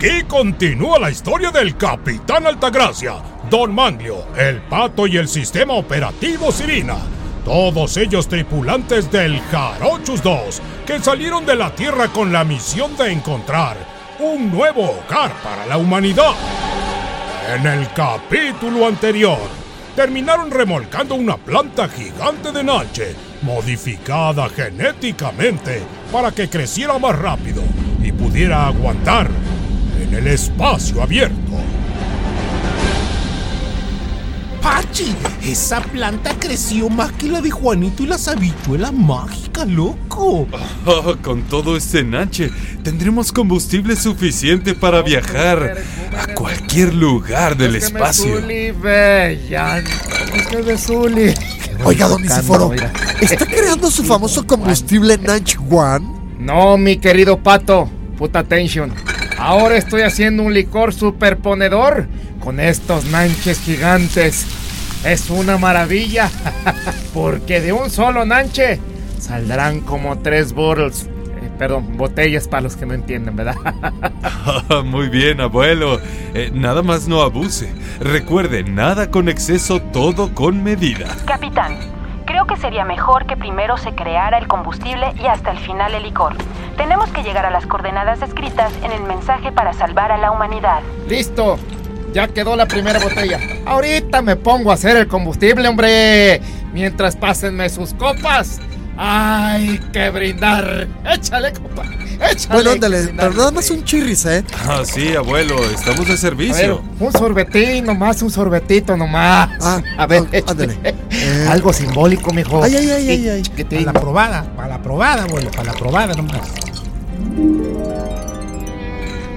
Aquí continúa la historia del Capitán Altagracia, Don Manglio, el Pato y el sistema operativo Sirina. Todos ellos tripulantes del Jarochus 2, que salieron de la Tierra con la misión de encontrar un nuevo hogar para la humanidad. En el capítulo anterior, terminaron remolcando una planta gigante de Nanche, modificada genéticamente para que creciera más rápido y pudiera aguantar en el espacio abierto. Pachi, esa planta creció más que la de Juanito y las habichuelas mágicas, loco. Oh, con todo ese nache, tendremos combustible suficiente para viajar a cualquier lugar del espacio. Oiga, don Isiforo, ¿está creando su famoso combustible Nanch One? No, mi querido pato, puta atención. Ahora estoy haciendo un licor superponedor con estos nanches gigantes. Es una maravilla, porque de un solo nanche saldrán como tres bottles. Eh, perdón, botellas para los que no entienden, ¿verdad? Muy bien, abuelo. Eh, nada más no abuse. Recuerde, nada con exceso, todo con medida. Capitán, que sería mejor que primero se creara el combustible y hasta el final el licor. Tenemos que llegar a las coordenadas escritas en el mensaje para salvar a la humanidad. Listo, ya quedó la primera botella. Ahorita me pongo a hacer el combustible, hombre. Mientras pásenme sus copas. ¡Ay, que brindar! ¡Échale, copa! ¡Échale! Bueno, ándale, pero nada más un chirris, ¿eh? Ah, sí, abuelo, estamos de A ver, servicio. un sorbetín nomás, un sorbetito nomás. Ah, a ver, ah, ándale. Eh. Algo simbólico, mijo. Ay, ay, ay, ay, ay. Chiquitín. Para la probada, para la probada, abuelo, para la probada nomás.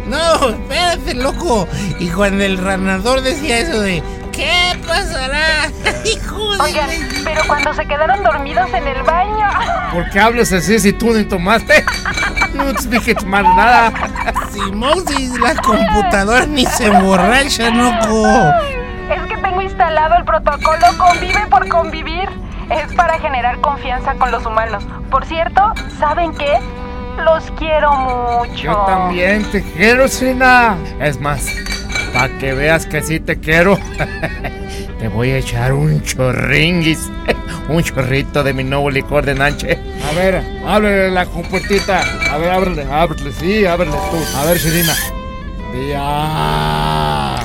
No, espérate, loco. Y cuando el ranador decía eso de ¿Qué pasará? Hijo de Oigan, pero cuando se quedaron dormidos en el baño. ¿Por qué hablas así si tú ni tomaste? No te dije tomar nada. Si la computadora ni se emborracha, loco. Es que tengo instalado el protocolo Convive por Convivir. Es para generar confianza con los humanos. Por cierto, ¿saben qué? Los quiero mucho. Yo también te quiero, Sina. Es más, para que veas que sí te quiero, te voy a echar un chorringuis, un chorrito de mi nuevo licor de nanche. A ver, ábrele la compuertita. A ver, ábrele, ábrele, sí, ábrele tú. A ver, Sirina. Ya. Ah.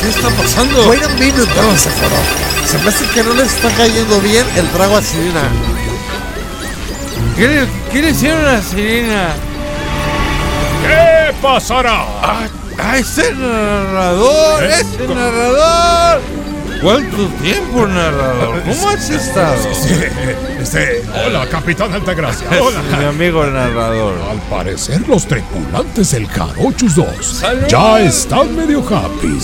¿Qué está pasando? Wait a minute, don Isiforo. Se me hace que no les está cayendo bien el trago a Sirina. ¿Qué qué le hicieron a la sirena? ¿Qué pasará? ¡Ah, ah, ese narrador! ¿Eh? ¡Ese narrador! ¿Cuánto tiempo, narrador? ¿Cómo has estado? Sí, este, hola, Capitán Altagracia. Hola. Mi amigo narrador. Al parecer los tripulantes del Jarochus 2 ¡Salud! ya están medio happy.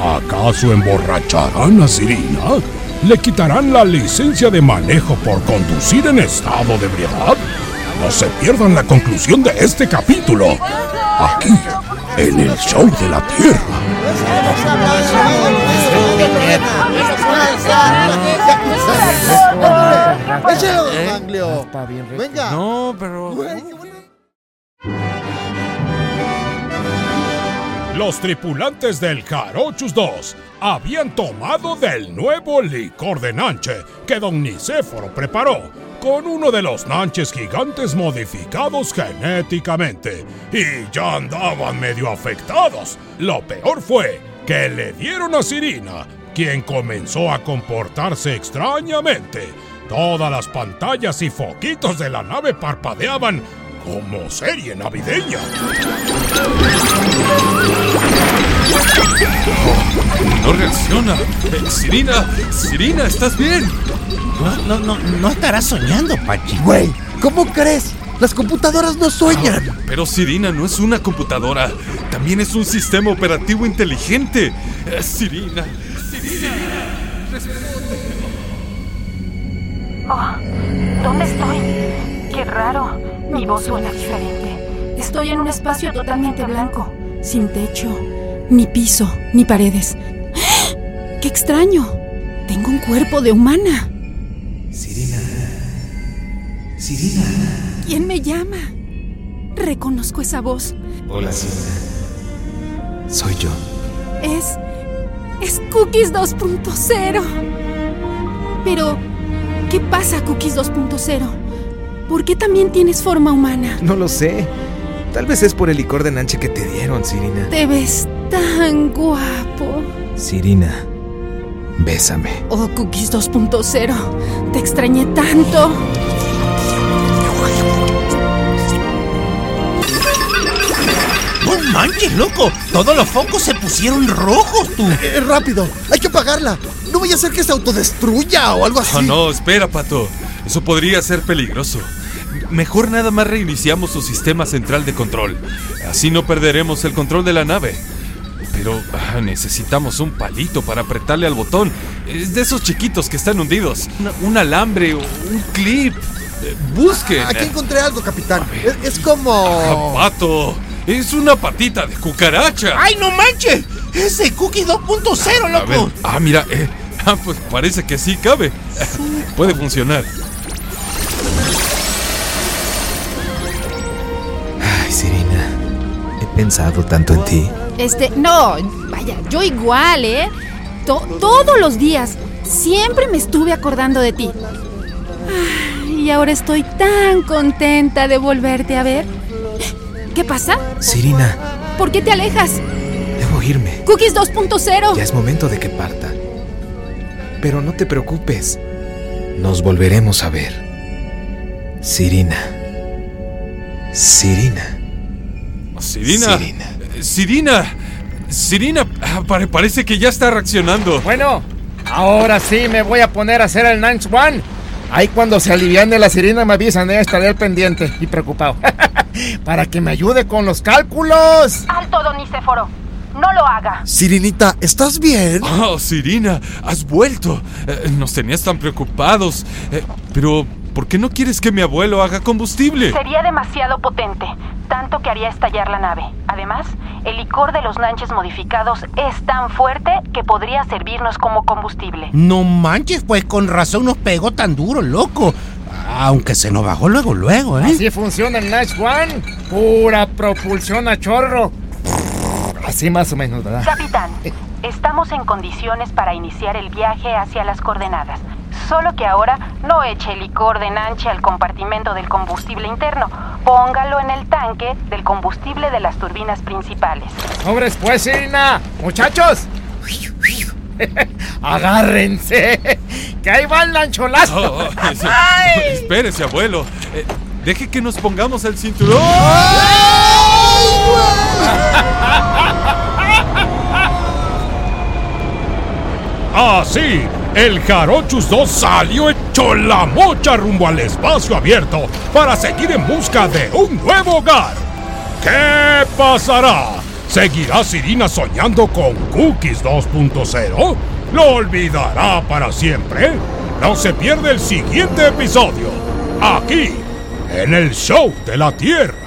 ¿Acaso emborracharán a Sirina? ¿Le quitarán la licencia de manejo por conducir en estado de ebriedad? No se pierdan la conclusión de este capítulo. Aquí, en el show de la Tierra. Rico. Venga. No, pero. Los tripulantes del Jarochus 2 habían tomado del nuevo licor de Nanche que don Nicéforo preparó con uno de los nanches gigantes modificados genéticamente y ya andaban medio afectados. Lo peor fue que le dieron a Sirina, quien comenzó a comportarse extrañamente. Todas las pantallas y foquitos de la nave parpadeaban como serie navideña. Reacciona. Eh, Sirina, Sirina, ¿estás bien? No, no, no, no estarás soñando, Pachi. Güey, ¿cómo crees? Las computadoras no sueñan. Pero Sirina no es una computadora, también es un sistema operativo inteligente. Eh, Sirina, Sirina. Oh, ¿Dónde estoy? Qué raro. Mi voz suena diferente. Estoy en un espacio totalmente blanco, sin techo, ni piso, ni paredes. ¡Qué extraño! Tengo un cuerpo de humana. Sirina. Sirina. ¿Quién me llama? Reconozco esa voz. Hola, Sirina. Soy yo. Es. Es Cookies 2.0. Pero. ¿Qué pasa, Cookies 2.0? ¿Por qué también tienes forma humana? No lo sé. Tal vez es por el licor de nanche que te dieron, Sirina. Te ves tan guapo. Sirina, bésame. Oh, Cookies 2.0. Te extrañé tanto. No manches, loco. Todos los focos se pusieron rojos, tú. Eh, rápido, hay que apagarla. No vaya a ser que se autodestruya o algo así. Oh, no, espera, Pato. Eso podría ser peligroso. Mejor nada más reiniciamos su sistema central de control. Así no perderemos el control de la nave. Pero ah, necesitamos un palito para apretarle al botón. Es de esos chiquitos que están hundidos. Una- un alambre o un clip. Eh, Busquen. Aquí encontré algo, capitán. Ver. Es, es como. Ah, Pato, es una patita de cucaracha. ¡Ay, no manches! ¡Ese Cookie 2.0, A ver, loco! ah, mira, eh, ah, pues parece que sí cabe. Puede funcionar. Pensado tanto en ti. Este, no, vaya, yo igual, ¿eh? To- todos los días, siempre me estuve acordando de ti. Ay, y ahora estoy tan contenta de volverte a ver. ¿Qué pasa? Sirina, ¿Por qué te alejas? debo irme. Cookies 2.0. Ya es momento de que parta. Pero no te preocupes. Nos volveremos a ver. Sirina. Sirina. Sirina. Sirina. Sirina. Sirina, ah, pare- parece que ya está reaccionando. Bueno, ahora sí me voy a poner a hacer el Nines One. Ahí cuando se aliviane la sirena me avisan, eh, estaré al pendiente y preocupado. Para que me ayude con los cálculos. Alto, don Nicéforo. No lo haga. Sirinita, ¿estás bien? Oh, Sirina, has vuelto. Eh, nos tenías tan preocupados. Eh, pero, ¿por qué no quieres que mi abuelo haga combustible? Sería demasiado potente, tanto que haría estallar la nave. Además, el licor de los nanches modificados es tan fuerte que podría servirnos como combustible. No manches, pues con razón nos pegó tan duro, loco. Aunque se nos bajó luego, luego, ¿eh? Así funciona el Nice One. Pura propulsión a chorro. Así más o menos, ¿verdad? Capitán, estamos en condiciones para iniciar el viaje hacia las coordenadas. Solo que ahora no eche el licor de nanche al compartimento del combustible interno. Póngalo en el tanque del combustible de las turbinas principales. Sobres pues, Sirina. Muchachos. Agárrense. Que ahí va el lancholazo. Oh, oh, sí. Espérese, abuelo. Eh, deje que nos pongamos el cinturón. Así, el Jarochus 2 salió hecho la mocha rumbo al espacio abierto para seguir en busca de un nuevo hogar. ¿Qué pasará? ¿Seguirá Sirina soñando con Cookies 2.0? ¿Lo olvidará para siempre? No se pierde el siguiente episodio, aquí, en el Show de la Tierra.